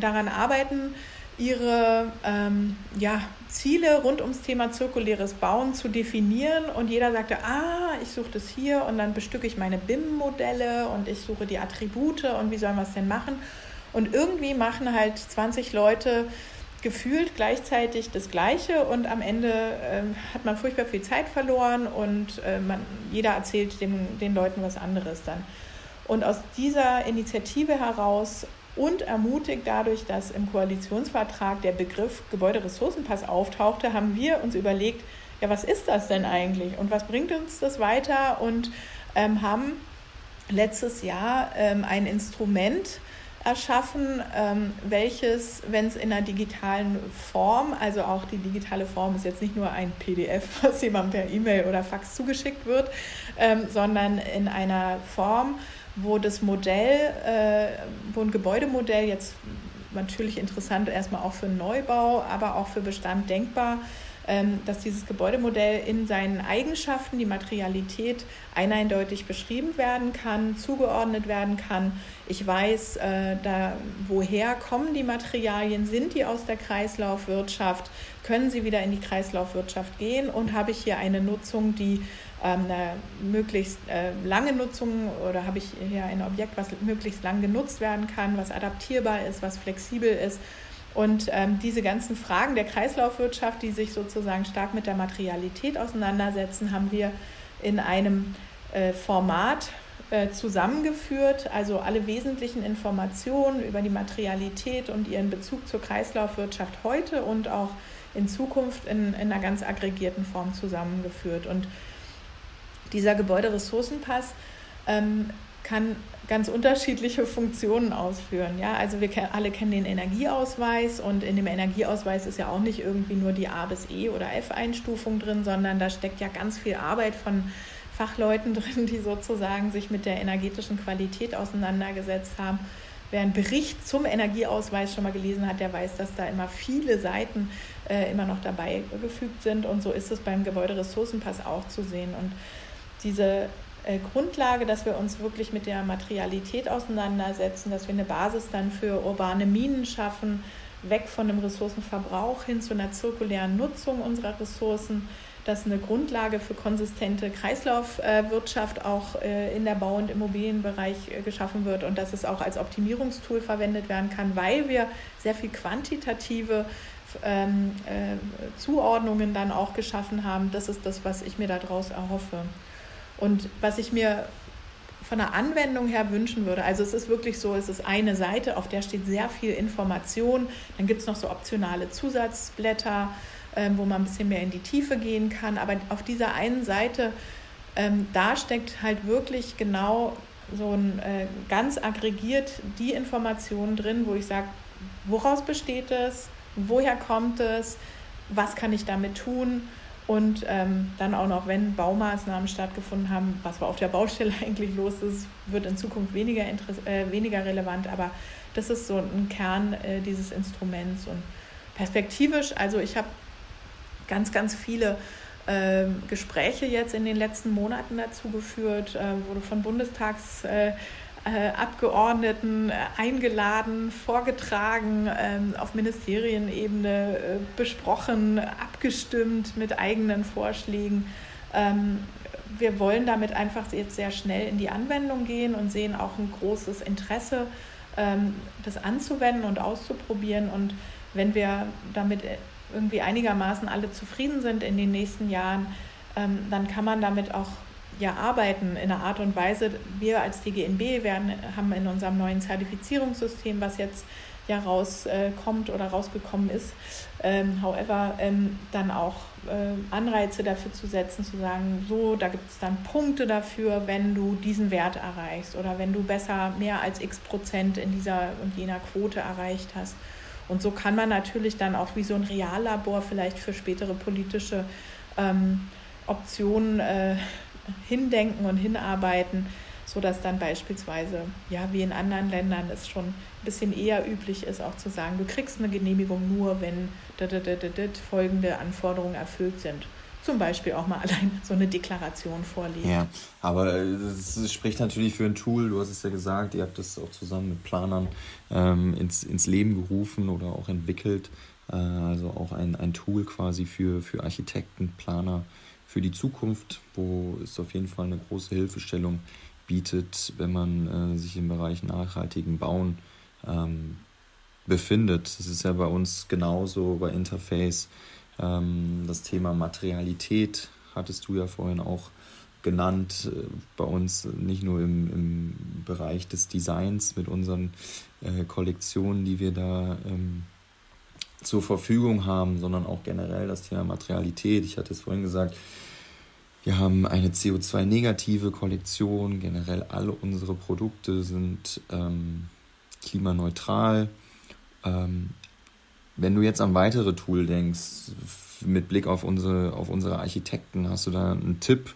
Speaker 3: daran arbeiten, ihre ähm, ja, Ziele rund ums Thema zirkuläres Bauen zu definieren. Und jeder sagte, ah, ich suche das hier und dann bestücke ich meine BIM-Modelle und ich suche die Attribute und wie sollen wir es denn machen? Und irgendwie machen halt 20 Leute gefühlt gleichzeitig das Gleiche und am Ende äh, hat man furchtbar viel Zeit verloren und äh, man, jeder erzählt dem, den Leuten was anderes dann. Und aus dieser Initiative heraus und ermutigt dadurch, dass im Koalitionsvertrag der Begriff Gebäuderessourcenpass auftauchte, haben wir uns überlegt, ja, was ist das denn eigentlich und was bringt uns das weiter? Und ähm, haben letztes Jahr ähm, ein Instrument erschaffen, ähm, welches, wenn es in einer digitalen Form, also auch die digitale Form ist jetzt nicht nur ein PDF, [LAUGHS] was jemandem per E-Mail oder Fax zugeschickt wird, ähm, sondern in einer Form, wo das Modell, äh, wo ein Gebäudemodell jetzt natürlich interessant erstmal auch für Neubau, aber auch für Bestand denkbar ähm, dass dieses Gebäudemodell in seinen Eigenschaften, die Materialität eindeutig beschrieben werden kann, zugeordnet werden kann. Ich weiß, äh, da, woher kommen die Materialien, sind die aus der Kreislaufwirtschaft, können sie wieder in die Kreislaufwirtschaft gehen? Und habe ich hier eine Nutzung, die ähm, eine möglichst äh, lange Nutzung oder habe ich hier ein Objekt, was möglichst lang genutzt werden kann, was adaptierbar ist, was flexibel ist und ähm, diese ganzen Fragen der Kreislaufwirtschaft, die sich sozusagen stark mit der Materialität auseinandersetzen, haben wir in einem äh, Format äh, zusammengeführt. Also alle wesentlichen Informationen über die Materialität und ihren Bezug zur Kreislaufwirtschaft heute und auch in Zukunft in, in einer ganz aggregierten Form zusammengeführt. Und dieser Gebäuderessourcenpass ähm, kann ganz unterschiedliche Funktionen ausführen. Ja, also wir alle kennen den Energieausweis und in dem Energieausweis ist ja auch nicht irgendwie nur die A bis E oder F-Einstufung drin, sondern da steckt ja ganz viel Arbeit von Fachleuten [LAUGHS] drin, die sozusagen sich mit der energetischen Qualität auseinandergesetzt haben. Wer einen Bericht zum Energieausweis schon mal gelesen hat, der weiß, dass da immer viele Seiten äh, immer noch dabei gefügt sind. Und so ist es beim Gebäuderessourcenpass auch zu sehen. Und diese Grundlage, dass wir uns wirklich mit der Materialität auseinandersetzen, dass wir eine Basis dann für urbane Minen schaffen, weg von dem Ressourcenverbrauch hin zu einer zirkulären Nutzung unserer Ressourcen, dass eine Grundlage für konsistente Kreislaufwirtschaft auch äh, in der Bau- und Immobilienbereich äh, geschaffen wird und dass es auch als Optimierungstool verwendet werden kann, weil wir sehr viel quantitative ähm, äh, Zuordnungen dann auch geschaffen haben. Das ist das, was ich mir daraus erhoffe. Und was ich mir von der Anwendung her wünschen würde, also es ist wirklich so, es ist eine Seite, auf der steht sehr viel Information. Dann gibt es noch so optionale Zusatzblätter, ähm, wo man ein bisschen mehr in die Tiefe gehen kann. Aber auf dieser einen Seite, ähm, da steckt halt wirklich genau so ein äh, ganz aggregiert die Informationen drin, wo ich sage, woraus besteht es, woher kommt es, was kann ich damit tun und ähm, dann auch noch, wenn Baumaßnahmen stattgefunden haben, was war auf der Baustelle [LAUGHS] eigentlich los ist, wird in Zukunft weniger, äh, weniger relevant. Aber das ist so ein Kern äh, dieses Instruments. Und perspektivisch, also ich habe ganz, ganz viele äh, Gespräche jetzt in den letzten Monaten dazu geführt, äh, wurde von Bundestags äh, Abgeordneten äh, eingeladen, vorgetragen, ähm, auf Ministerienebene äh, besprochen, abgestimmt mit eigenen Vorschlägen. Ähm, wir wollen damit einfach jetzt sehr schnell in die Anwendung gehen und sehen auch ein großes Interesse, ähm, das anzuwenden und auszuprobieren. Und wenn wir damit irgendwie einigermaßen alle zufrieden sind in den nächsten Jahren, dann kann man damit auch ja, arbeiten in einer Art und Weise. Wir als DGNB werden, haben in unserem neuen Zertifizierungssystem, was jetzt ja rauskommt äh, oder rausgekommen ist, ähm, however, ähm, dann auch äh, Anreize dafür zu setzen, zu sagen, so, da gibt es dann Punkte dafür, wenn du diesen Wert erreichst oder wenn du besser mehr als x Prozent in dieser und jener Quote erreicht hast. Und so kann man natürlich dann auch wie so ein Reallabor vielleicht für spätere politische ähm, Optionen äh, hindenken und hinarbeiten, sodass dann beispielsweise, ja, wie in anderen Ländern es schon ein bisschen eher üblich ist, auch zu sagen, du kriegst eine Genehmigung nur, wenn folgende Anforderungen erfüllt sind zum Beispiel auch mal allein [LAUGHS] so eine Deklaration vorlegen.
Speaker 2: Ja, aber es spricht natürlich für ein Tool, du hast es ja gesagt, ihr habt das auch zusammen mit Planern ähm, ins, ins Leben gerufen oder auch entwickelt. Äh, also auch ein, ein Tool quasi für, für Architekten, Planer für die Zukunft, wo es auf jeden Fall eine große Hilfestellung bietet, wenn man äh, sich im Bereich nachhaltigen Bauen ähm, befindet. Das ist ja bei uns genauso bei Interface ähm, das Thema Materialität hattest du ja vorhin auch genannt, äh, bei uns nicht nur im, im Bereich des Designs mit unseren äh, Kollektionen, die wir da ähm, zur Verfügung haben, sondern auch generell das Thema Materialität. Ich hatte es vorhin gesagt, wir haben eine CO2-negative Kollektion. Generell alle unsere Produkte sind ähm, klimaneutral. Ähm, wenn du jetzt an weitere Tool denkst, mit Blick auf unsere, auf unsere Architekten, hast du da einen Tipp,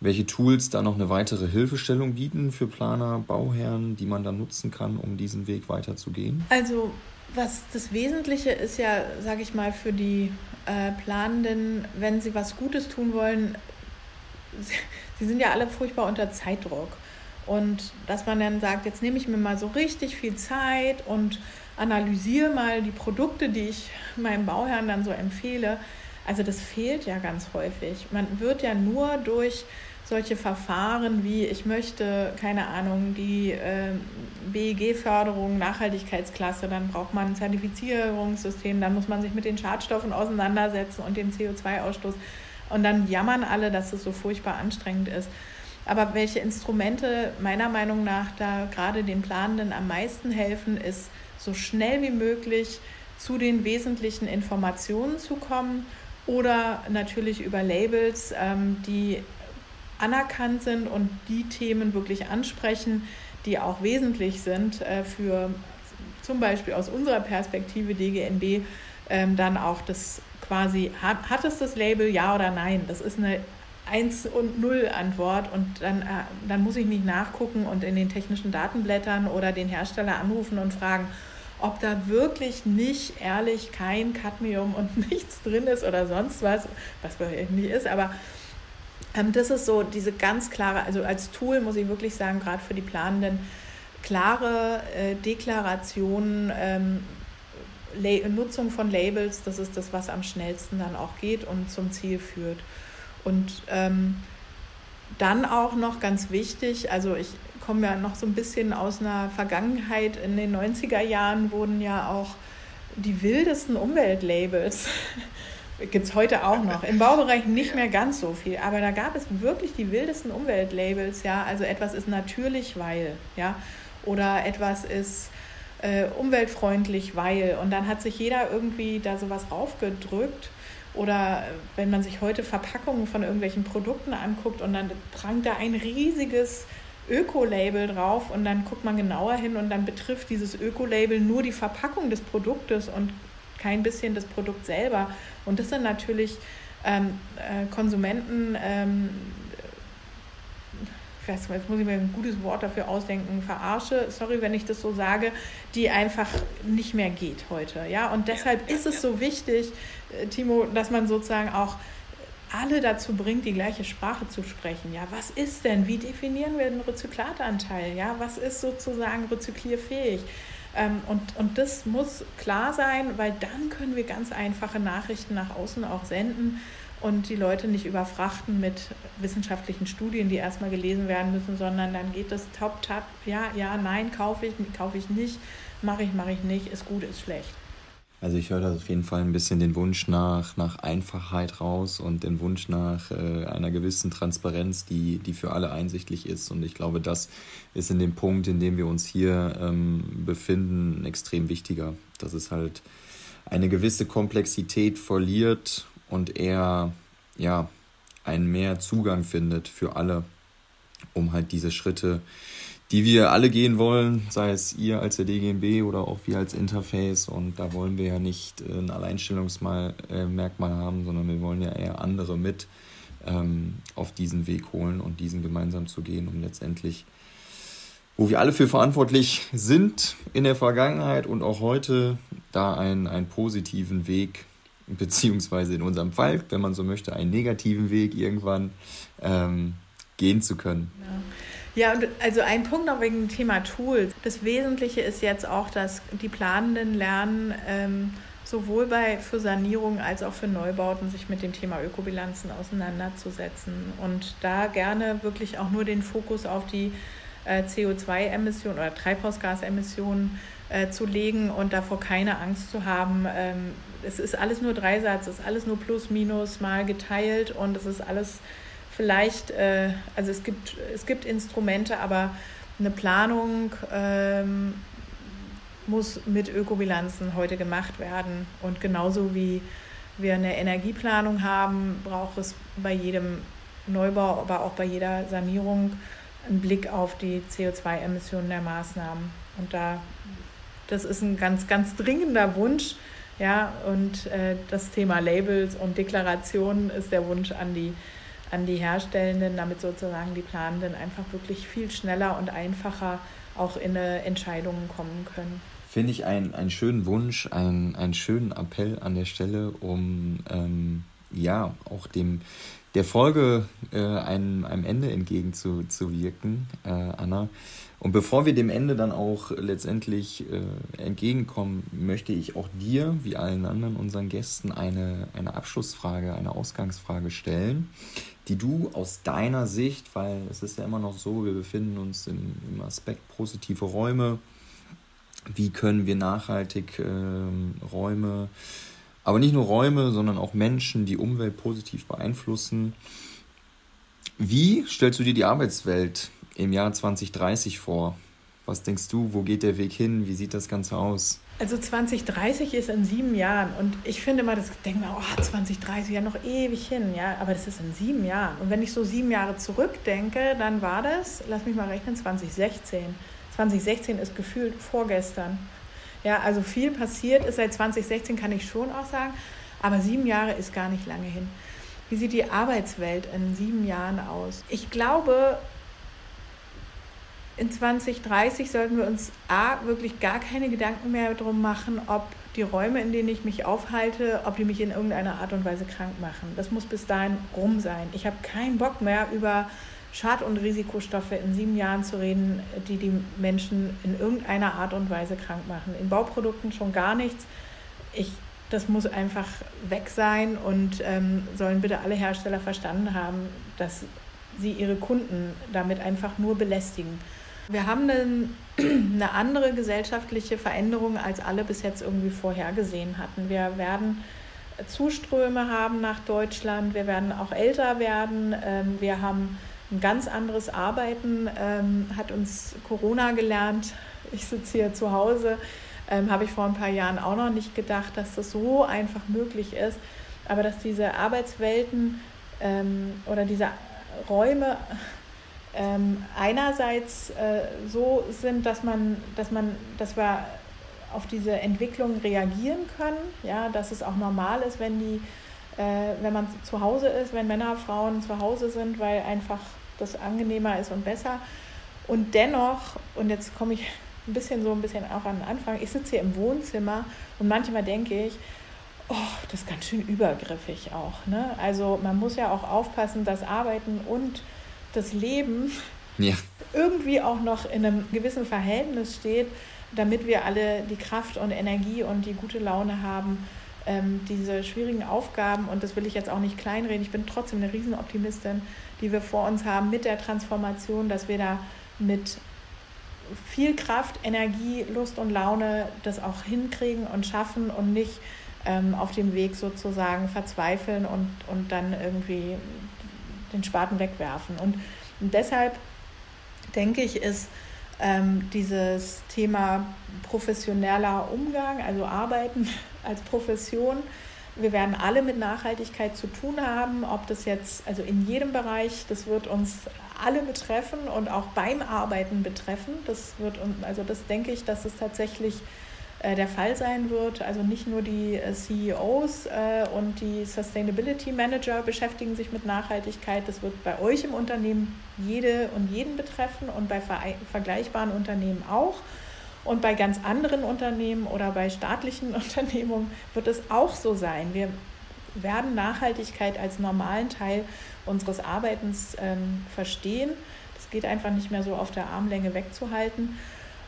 Speaker 2: welche Tools da noch eine weitere Hilfestellung bieten für Planer, Bauherren, die man dann nutzen kann, um diesen Weg weiterzugehen?
Speaker 3: Also was das Wesentliche ist ja, sage ich mal, für die äh, Planenden, wenn sie was Gutes tun wollen, sie, [LAUGHS] sie sind ja alle furchtbar unter Zeitdruck. Und dass man dann sagt, jetzt nehme ich mir mal so richtig viel Zeit und analysiere mal die Produkte, die ich meinem Bauherrn dann so empfehle. Also das fehlt ja ganz häufig. Man wird ja nur durch solche Verfahren wie ich möchte, keine Ahnung, die äh, BEG-Förderung, Nachhaltigkeitsklasse, dann braucht man ein Zertifizierungssystem, dann muss man sich mit den Schadstoffen auseinandersetzen und dem CO2-Ausstoß. Und dann jammern alle, dass es so furchtbar anstrengend ist. Aber welche Instrumente meiner Meinung nach da gerade den Planenden am meisten helfen, ist so schnell wie möglich zu den wesentlichen Informationen zu kommen oder natürlich über Labels, ähm, die anerkannt sind und die Themen wirklich ansprechen, die auch wesentlich sind äh, für zum Beispiel aus unserer Perspektive DGNB ähm, dann auch das quasi, hat, hat es das Label ja oder nein? Das ist eine 1 und 0 Antwort und dann, äh, dann muss ich nicht nachgucken und in den technischen Datenblättern oder den Hersteller anrufen und fragen, ob da wirklich nicht ehrlich kein Cadmium und [LAUGHS] nichts drin ist oder sonst was, was bei nicht ist, aber das ist so diese ganz klare, also als Tool muss ich wirklich sagen, gerade für die Planenden, klare äh, Deklarationen, ähm, Nutzung von Labels, das ist das, was am schnellsten dann auch geht und zum Ziel führt. Und ähm, dann auch noch ganz wichtig, also ich komme ja noch so ein bisschen aus einer Vergangenheit. In den 90er Jahren wurden ja auch die wildesten Umweltlabels, gibt es heute auch noch, im Baubereich nicht mehr ganz so viel, aber da gab es wirklich die wildesten Umweltlabels, ja, also etwas ist natürlich, weil, ja, oder etwas ist äh, umweltfreundlich, weil, und dann hat sich jeder irgendwie da sowas raufgedrückt. Oder wenn man sich heute Verpackungen von irgendwelchen Produkten anguckt und dann prangt da ein riesiges Öko-Label drauf und dann guckt man genauer hin und dann betrifft dieses Öko-Label nur die Verpackung des Produktes und kein bisschen das Produkt selber. Und das sind natürlich ähm, äh, Konsumenten, ähm, jetzt muss ich mir ein gutes Wort dafür ausdenken, verarsche, sorry, wenn ich das so sage, die einfach nicht mehr geht heute. Ja? Und deshalb ist es so wichtig, äh, Timo, dass man sozusagen auch alle dazu bringt, die gleiche Sprache zu sprechen. Ja, was ist denn? Wie definieren wir den Rezyklatanteil? Ja, was ist sozusagen rezyklierfähig? Ähm, und, und das muss klar sein, weil dann können wir ganz einfache Nachrichten nach außen auch senden und die Leute nicht überfrachten mit wissenschaftlichen Studien, die erstmal gelesen werden müssen, sondern dann geht das top, top, ja, ja, nein, kaufe ich, kaufe ich nicht, mache ich, mache ich nicht, ist gut, ist schlecht.
Speaker 2: Also ich höre da auf jeden Fall ein bisschen den Wunsch nach, nach Einfachheit raus und den Wunsch nach äh, einer gewissen Transparenz, die, die für alle einsichtlich ist. Und ich glaube, das ist in dem Punkt, in dem wir uns hier ähm, befinden, extrem wichtiger. Dass es halt eine gewisse Komplexität verliert und eher ja, einen mehr Zugang findet für alle, um halt diese Schritte die wir alle gehen wollen, sei es ihr als der DGMB oder auch wir als Interface. Und da wollen wir ja nicht ein Alleinstellungsmerkmal haben, sondern wir wollen ja eher andere mit ähm, auf diesen Weg holen und diesen gemeinsam zu gehen, um letztendlich, wo wir alle für verantwortlich sind in der Vergangenheit und auch heute, da einen, einen positiven Weg, beziehungsweise in unserem Fall, wenn man so möchte, einen negativen Weg irgendwann ähm, gehen zu können.
Speaker 3: Ja. Ja, und also ein Punkt noch wegen dem Thema Tools. Das Wesentliche ist jetzt auch, dass die Planenden lernen, ähm, sowohl bei, für Sanierung als auch für Neubauten sich mit dem Thema Ökobilanzen auseinanderzusetzen und da gerne wirklich auch nur den Fokus auf die äh, CO2-Emissionen oder Treibhausgasemissionen äh, zu legen und davor keine Angst zu haben. Ähm, es ist alles nur Dreisatz, es ist alles nur plus, minus, mal geteilt und es ist alles vielleicht, äh, also es gibt, es gibt Instrumente, aber eine Planung ähm, muss mit Ökobilanzen heute gemacht werden. Und genauso wie wir eine Energieplanung haben, braucht es bei jedem Neubau, aber auch bei jeder Sanierung einen Blick auf die CO2-Emissionen der Maßnahmen. Und da, das ist ein ganz, ganz dringender Wunsch. Ja, und äh, das Thema Labels und Deklarationen ist der Wunsch an die an die Herstellenden, damit sozusagen die Planenden einfach wirklich viel schneller und einfacher auch in Entscheidungen kommen können.
Speaker 2: Finde ich einen, einen schönen Wunsch, einen, einen schönen Appell an der Stelle, um ähm, ja auch dem der Folge äh, einem, einem Ende entgegenzuwirken, äh, Anna. Und bevor wir dem Ende dann auch letztendlich äh, entgegenkommen, möchte ich auch dir, wie allen anderen unseren Gästen, eine, eine Abschlussfrage, eine Ausgangsfrage stellen, die du aus deiner Sicht, weil es ist ja immer noch so, wir befinden uns im, im Aspekt positive Räume, wie können wir nachhaltig ähm, Räume, aber nicht nur Räume, sondern auch Menschen, die Umwelt positiv beeinflussen. Wie stellst du dir die Arbeitswelt im Jahr 2030 vor? Was denkst du, wo geht der Weg hin? Wie sieht das Ganze aus?
Speaker 3: Also 2030 ist in sieben Jahren und ich finde mal, das denkt man, oh, 2030 ja noch ewig hin, ja, aber das ist in sieben Jahren. Und wenn ich so sieben Jahre zurückdenke, dann war das, lass mich mal rechnen, 2016. 2016 ist gefühlt vorgestern. Ja, also viel passiert ist seit 2016, kann ich schon auch sagen, aber sieben Jahre ist gar nicht lange hin. Wie sieht die Arbeitswelt in sieben Jahren aus? Ich glaube, in 2030 sollten wir uns A, wirklich gar keine Gedanken mehr darum machen, ob die Räume, in denen ich mich aufhalte, ob die mich in irgendeiner Art und Weise krank machen. Das muss bis dahin rum sein. Ich habe keinen Bock mehr über Schad- und Risikostoffe in sieben Jahren zu reden, die die Menschen in irgendeiner Art und Weise krank machen. In Bauprodukten schon gar nichts. Ich, das muss einfach weg sein und ähm, sollen bitte alle Hersteller verstanden haben, dass sie ihre Kunden damit einfach nur belästigen. Wir haben eine, [CLEARS THROAT] eine andere gesellschaftliche Veränderung, als alle bis jetzt irgendwie vorhergesehen hatten. Wir werden Zuströme haben nach Deutschland, wir werden auch älter werden, ähm, wir haben ein ganz anderes Arbeiten, ähm, hat uns Corona gelernt. Ich sitze hier zu Hause, ähm, habe ich vor ein paar Jahren auch noch nicht gedacht, dass das so einfach möglich ist, aber dass diese Arbeitswelten oder diese Räume ähm, einerseits äh, so sind, dass man, dass man, dass wir auf diese Entwicklung reagieren können, ja, dass es auch normal ist, wenn die, äh, wenn man zu Hause ist, wenn Männer, Frauen zu Hause sind, weil einfach das angenehmer ist und besser. Und dennoch, und jetzt komme ich ein bisschen so ein bisschen auch an den Anfang, ich sitze hier im Wohnzimmer und manchmal denke ich, oh, das ist ganz schön übergriffig auch. Ne? Also man muss ja auch aufpassen, dass Arbeiten und das Leben ja. irgendwie auch noch in einem gewissen Verhältnis steht, damit wir alle die Kraft und Energie und die gute Laune haben, ähm, diese schwierigen Aufgaben, und das will ich jetzt auch nicht kleinreden, ich bin trotzdem eine Riesenoptimistin, die wir vor uns haben mit der Transformation, dass wir da mit viel Kraft, Energie, Lust und Laune das auch hinkriegen und schaffen und nicht ähm, auf dem Weg sozusagen verzweifeln und, und dann irgendwie den Spaten wegwerfen. Und, und deshalb denke ich, ist ähm, dieses Thema professioneller Umgang, also Arbeiten [LAUGHS] als Profession, wir werden alle mit Nachhaltigkeit zu tun haben, ob das jetzt, also in jedem Bereich, das wird uns alle betreffen und auch beim Arbeiten betreffen. Das wird, also das denke ich, dass es tatsächlich der Fall sein wird. Also nicht nur die äh, CEOs äh, und die Sustainability Manager beschäftigen sich mit Nachhaltigkeit. Das wird bei euch im Unternehmen jede und jeden betreffen und bei vergleichbaren Unternehmen auch. Und bei ganz anderen Unternehmen oder bei staatlichen [LAUGHS] Unternehmungen wird es auch so sein. Wir werden Nachhaltigkeit als normalen Teil unseres Arbeitens ähm, verstehen. Das geht einfach nicht mehr so auf der Armlänge wegzuhalten.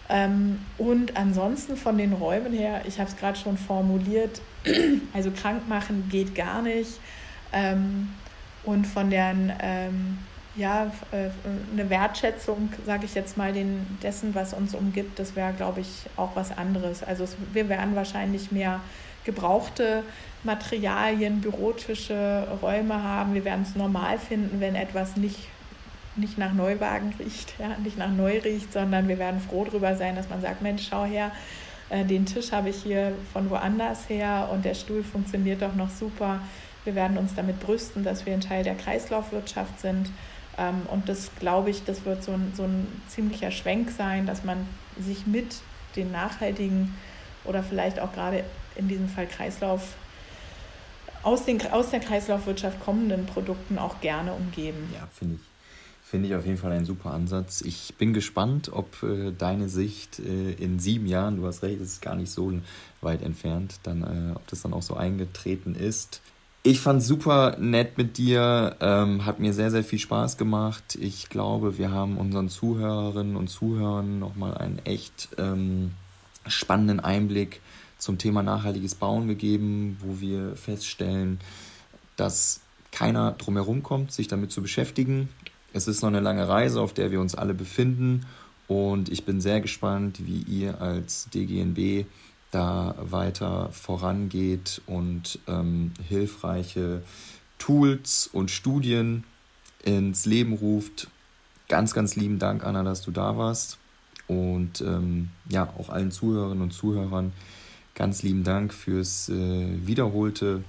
Speaker 3: Ähm, und ansonsten von den Räumen her, ich habe es gerade schon formuliert, [CLEARS THROAT] also krank machen geht gar nicht. Ähm, und von deren, ähm, ja, äh, eine Wertschätzung, sage ich jetzt mal, den, dessen, was uns umgibt, das wäre, glaube ich, auch was anderes. Also es, wir werden wahrscheinlich mehr gebrauchte Materialien, Bürotische, Räume haben. Wir werden es normal finden, wenn etwas nicht nicht nach Neuwagen riecht, ja, nicht nach neu riecht, sondern wir werden froh darüber sein, dass man sagt, Mensch, schau her, äh, den Tisch habe ich hier von woanders her und der Stuhl funktioniert doch noch super. Wir werden uns damit brüsten, dass wir ein Teil der Kreislaufwirtschaft sind. Ähm, und das glaube ich, das wird so ein, so ein ziemlicher Schwenk sein, dass man sich mit den nachhaltigen oder vielleicht auch gerade in diesem Fall Kreislauf aus, den, aus der Kreislaufwirtschaft kommenden Produkten auch gerne umgeben.
Speaker 2: Ja, finde ich Finde ich auf jeden Fall ein super Ansatz. Ich bin gespannt, ob äh, deine Sicht äh, in sieben Jahren, du hast recht, es ist gar nicht so weit entfernt, dann, äh, ob das dann auch so eingetreten ist. Ich fand super nett mit dir, ähm, hat mir sehr, sehr viel Spaß gemacht. Ich glaube, wir haben unseren Zuhörerinnen und Zuhörern nochmal einen echt ähm, spannenden Einblick zum Thema nachhaltiges Bauen gegeben, wo wir feststellen, dass keiner drumherum kommt, sich damit zu beschäftigen. Es ist noch eine lange Reise, auf der wir uns alle befinden und ich bin sehr gespannt, wie ihr als DGNB da weiter vorangeht und ähm, hilfreiche Tools und Studien ins Leben ruft. Ganz, ganz lieben Dank, Anna, dass du da warst. Und ähm, ja, auch allen Zuhörerinnen und Zuhörern ganz lieben Dank fürs äh, wiederholte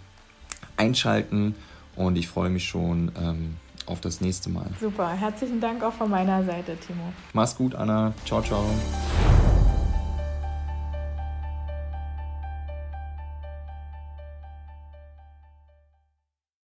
Speaker 2: Einschalten. Und ich freue mich schon ähm, auf das nächste Mal.
Speaker 3: Super, herzlichen Dank auch von meiner Seite, Timo.
Speaker 2: Mach's gut, Anna. Ciao, ciao.